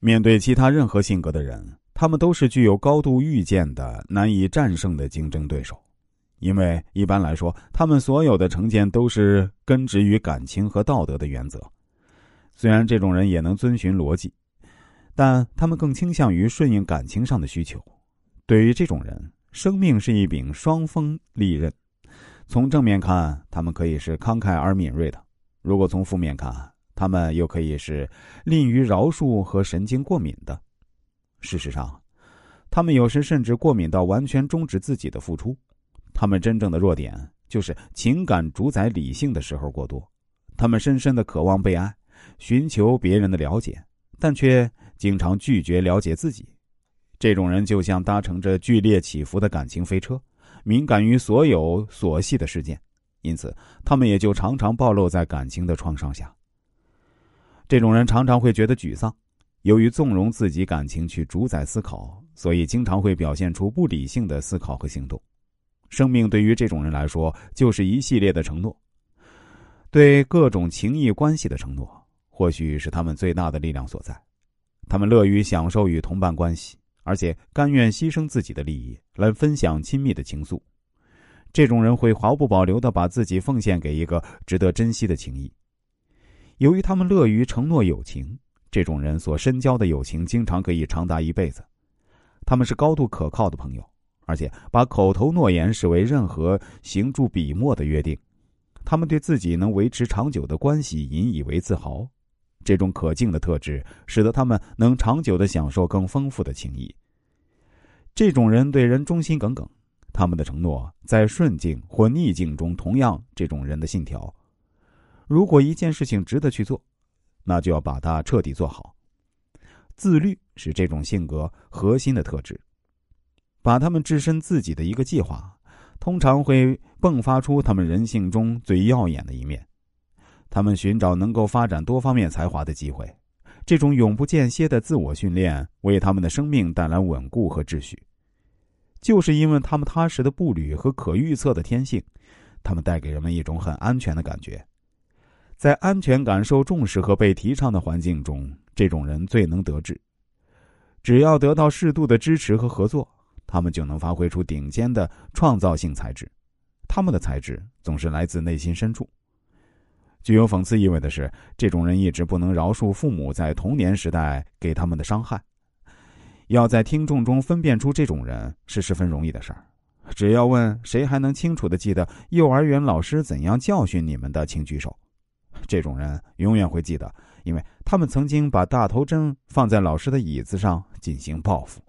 面对其他任何性格的人，他们都是具有高度预见的、难以战胜的竞争对手，因为一般来说，他们所有的成见都是根植于感情和道德的原则。虽然这种人也能遵循逻辑，但他们更倾向于顺应感情上的需求。对于这种人，生命是一柄双锋利刃。从正面看，他们可以是慷慨而敏锐的；如果从负面看，他们又可以是吝于饶恕和神经过敏的。事实上，他们有时甚至过敏到完全终止自己的付出。他们真正的弱点就是情感主宰理性的时候过多。他们深深的渴望被爱，寻求别人的了解，但却经常拒绝了解自己。这种人就像搭乘着剧烈起伏的感情飞车。敏感于所有琐细的事件，因此他们也就常常暴露在感情的创伤下。这种人常常会觉得沮丧，由于纵容自己感情去主宰思考，所以经常会表现出不理性的思考和行动。生命对于这种人来说，就是一系列的承诺，对各种情谊关系的承诺，或许是他们最大的力量所在。他们乐于享受与同伴关系。而且甘愿牺牲自己的利益来分享亲密的情愫，这种人会毫不保留的把自己奉献给一个值得珍惜的情谊。由于他们乐于承诺友情，这种人所深交的友情经常可以长达一辈子。他们是高度可靠的朋友，而且把口头诺言视为任何行诸笔墨的约定。他们对自己能维持长久的关系引以为自豪。这种可敬的特质，使得他们能长久的享受更丰富的情谊。这种人对人忠心耿耿，他们的承诺在顺境或逆境中，同样这种人的信条。如果一件事情值得去做，那就要把它彻底做好。自律是这种性格核心的特质。把他们置身自己的一个计划，通常会迸发出他们人性中最耀眼的一面。他们寻找能够发展多方面才华的机会，这种永不间歇的自我训练为他们的生命带来稳固和秩序。就是因为他们踏实的步履和可预测的天性，他们带给人们一种很安全的感觉。在安全感受重视和被提倡的环境中，这种人最能得志。只要得到适度的支持和合作，他们就能发挥出顶尖的创造性才智。他们的才智总是来自内心深处。具有讽刺意味的是，这种人一直不能饶恕父母在童年时代给他们的伤害。要在听众中分辨出这种人是十分容易的事儿，只要问谁还能清楚的记得幼儿园老师怎样教训你们的，请举手。这种人永远会记得，因为他们曾经把大头针放在老师的椅子上进行报复。